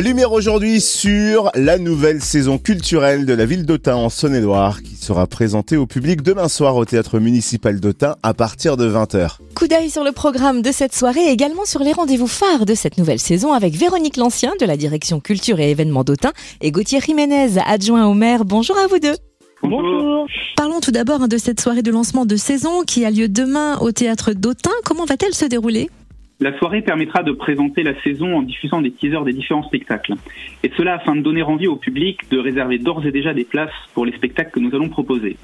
Lumière aujourd'hui sur la nouvelle saison culturelle de la ville d'Autun en Saône-et-Loire qui sera présentée au public demain soir au théâtre municipal d'Autun à partir de 20h. Coup d'œil sur le programme de cette soirée et également sur les rendez-vous phares de cette nouvelle saison avec Véronique Lancien de la direction culture et événements d'Autun et Gauthier Jiménez, adjoint au maire. Bonjour à vous deux. Bonjour. Parlons tout d'abord hein, de cette soirée de lancement de saison qui a lieu demain au théâtre d'Autun. Comment va-t-elle se dérouler? La soirée permettra de présenter la saison en diffusant des teasers des différents spectacles. Et cela afin de donner envie au public de réserver d'ores et déjà des places pour les spectacles que nous allons proposer,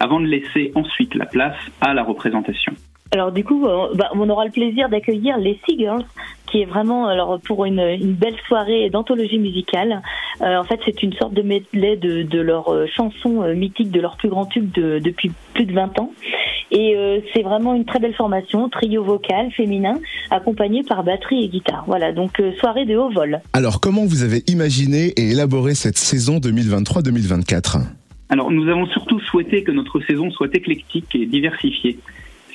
avant de laisser ensuite la place à la représentation. Alors du coup, euh, bah, on aura le plaisir d'accueillir les Seagirls, qui est vraiment pour une, belle soirée d'anthologie musicale. Euh, en fait, c'est une sorte de medley de, leurs euh, chansons mythiques, de leurs plus grands tubes de, depuis plus de 20 ans. Et c'est vraiment une très belle formation, trio vocal féminin, accompagné par batterie et guitare. Voilà, donc soirée de haut vol. Alors, comment vous avez imaginé et élaboré cette saison 2023-2024 alors nous avons surtout souhaité que notre saison soit éclectique et diversifiée.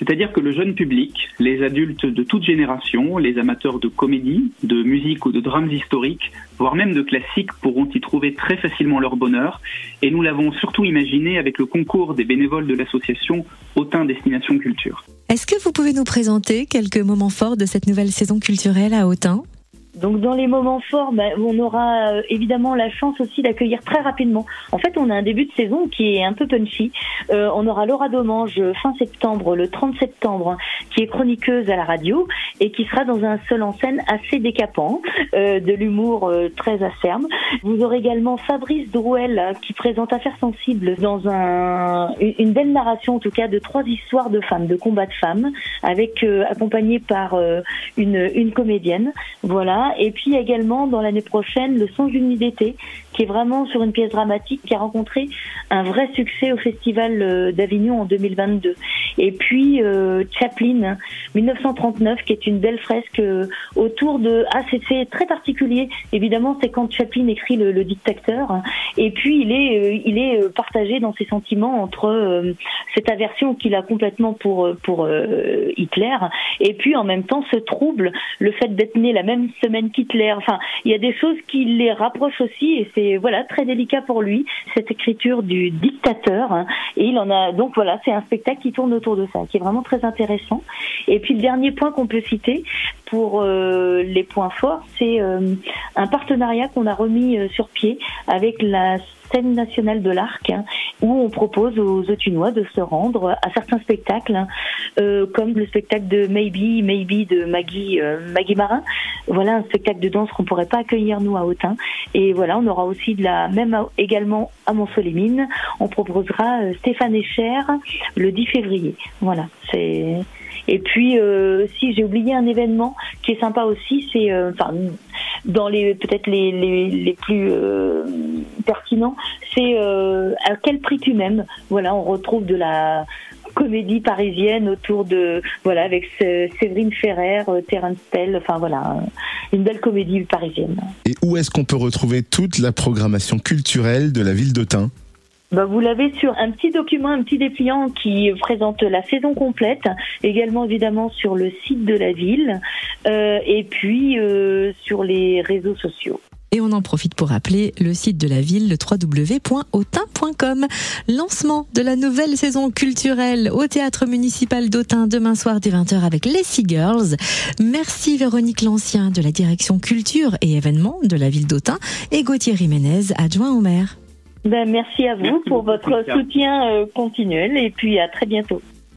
C'est-à-dire que le jeune public, les adultes de toute génération, les amateurs de comédie, de musique ou de drames historiques, voire même de classiques, pourront y trouver très facilement leur bonheur. Et nous l'avons surtout imaginé avec le concours des bénévoles de l'association Autun Destination Culture. Est-ce que vous pouvez nous présenter quelques moments forts de cette nouvelle saison culturelle à Autun donc dans les moments forts, bah, on aura euh, évidemment la chance aussi d'accueillir très rapidement. En fait, on a un début de saison qui est un peu punchy. Euh, on aura Laura Domange fin septembre, le 30 septembre, qui est chroniqueuse à la radio et qui sera dans un seul en scène assez décapant, euh, de l'humour euh, très acerbe. Vous aurez également Fabrice Drouel qui présente Affaires sensibles dans un, une belle narration en tout cas de trois histoires de femmes, de combats de femmes, avec accompagné par une, une comédienne. Voilà. Et puis également dans l'année prochaine, le Son d'une nuit d'été, qui est vraiment sur une pièce dramatique qui a rencontré un vrai succès au Festival euh, d'Avignon en 2022. Et puis euh, Chaplin, 1939, qui est une belle fresque euh, autour de... Ah, c'est très particulier. Évidemment, c'est quand Chaplin écrit le, dictateur. Et puis, il est, il est partagé dans ses sentiments entre cette aversion qu'il a complètement pour, pour Hitler et puis en même temps ce trouble, le fait d'être né la même semaine qu'Hitler. Enfin, il y a des choses qui les rapprochent aussi et c'est voilà très délicat pour lui cette écriture du dictateur. Hein. et il en a donc voilà, c'est un spectacle qui tourne autour de ça, qui est vraiment très intéressant. Et puis le dernier point qu'on peut citer pour euh, les points forts, c'est euh, un partenariat qu'on a remis euh, sur pied avec la scène nationale de l'Arc, hein, où on propose aux Autunois de se rendre à certains spectacles, hein, comme le spectacle de Maybe, Maybe de Maggie, Maggie Marin. Voilà un spectacle de danse qu'on pourrait pas accueillir nous à Autun. Et voilà, on aura aussi de la même également à Montsolémine. On proposera Stéphane Echer le 10 février. Voilà, c'est et puis, euh, si j'ai oublié un événement qui est sympa aussi, c'est, euh, enfin, dans les peut-être les, les, les plus euh, pertinents, c'est euh, à quel prix tu m'aimes. Voilà, on retrouve de la comédie parisienne autour de voilà avec Séverine Ferrer, Terence Tell, enfin voilà, une belle comédie parisienne. Et où est-ce qu'on peut retrouver toute la programmation culturelle de la ville d'Autun? Bah, vous l'avez sur un petit document, un petit dépliant qui présente la saison complète, également évidemment sur le site de la ville euh, et puis euh, sur les réseaux sociaux. Et on en profite pour rappeler le site de la ville, le www.autin.com. Lancement de la nouvelle saison culturelle au théâtre municipal d'Autun demain soir dès 20h avec les Sea Girls. Merci Véronique Lancien de la direction culture et événements de la ville d'Autun et Gauthier Jiménez, adjoint au maire. Ben, merci à vous pour votre soutien euh, continuel et puis à très bientôt.